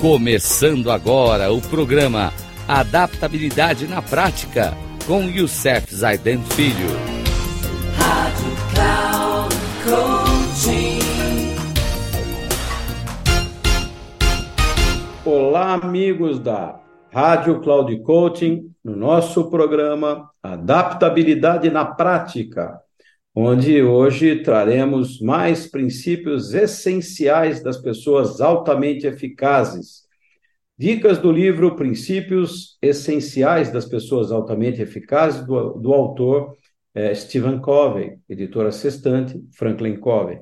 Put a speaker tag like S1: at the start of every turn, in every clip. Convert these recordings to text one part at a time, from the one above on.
S1: Começando agora o programa Adaptabilidade na Prática com Youssef Zaiden Filho. Rádio Cloud
S2: Coaching. Olá, amigos da Rádio Cloud Coaching, no nosso programa Adaptabilidade na Prática onde hoje traremos mais princípios essenciais das pessoas altamente eficazes. Dicas do livro Princípios Essenciais das Pessoas Altamente Eficazes, do, do autor é, Stephen Covey, editora Sextante, Franklin Covey.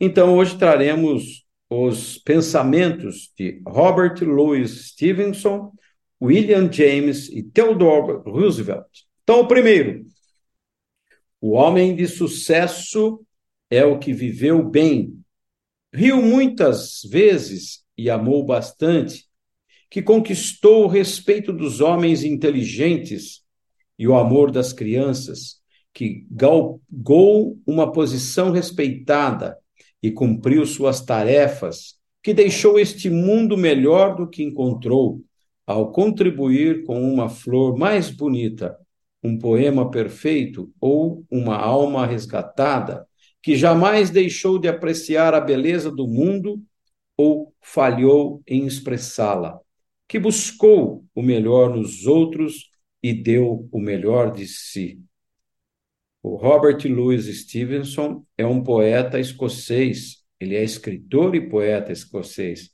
S2: Então, hoje traremos os pensamentos de Robert Louis Stevenson, William James e Theodore Roosevelt. Então, o primeiro, o homem de sucesso é o que viveu bem, riu muitas vezes e amou bastante, que conquistou o respeito dos homens inteligentes e o amor das crianças, que galgou uma posição respeitada e cumpriu suas tarefas, que deixou este mundo melhor do que encontrou, ao contribuir com uma flor mais bonita um poema perfeito ou uma alma resgatada que jamais deixou de apreciar a beleza do mundo ou falhou em expressá-la, que buscou o melhor nos outros e deu o melhor de si. O Robert Louis Stevenson é um poeta escocês, ele é escritor e poeta escocês.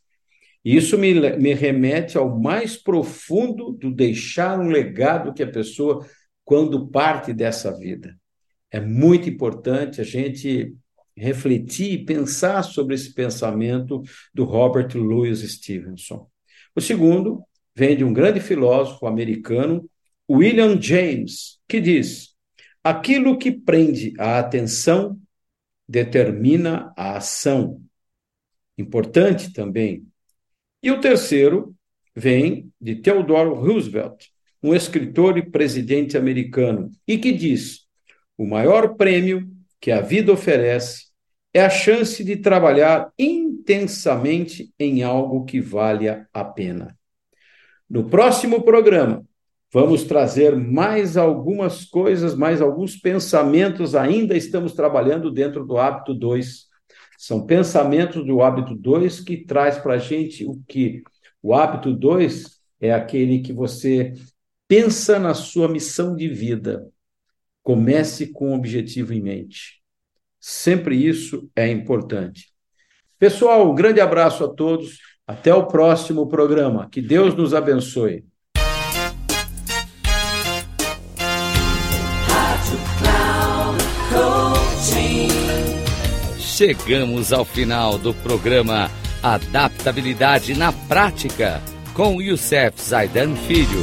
S2: Isso me, me remete ao mais profundo do deixar um legado que a pessoa quando parte dessa vida. É muito importante a gente refletir e pensar sobre esse pensamento do Robert Louis Stevenson. O segundo vem de um grande filósofo americano, William James, que diz: aquilo que prende a atenção determina a ação. Importante também. E o terceiro vem de Theodore Roosevelt, um escritor e presidente americano, e que diz: o maior prêmio que a vida oferece é a chance de trabalhar intensamente em algo que valha a pena. No próximo programa, vamos trazer mais algumas coisas, mais alguns pensamentos. Ainda estamos trabalhando dentro do hábito 2. São pensamentos do hábito 2 que traz para a gente o que? O hábito 2 é aquele que você Pensa na sua missão de vida. Comece com um objetivo em mente. Sempre isso é importante. Pessoal, um grande abraço a todos. Até o próximo programa. Que Deus nos abençoe.
S1: Chegamos ao final do programa Adaptabilidade na Prática com Youssef Zaidan Filho.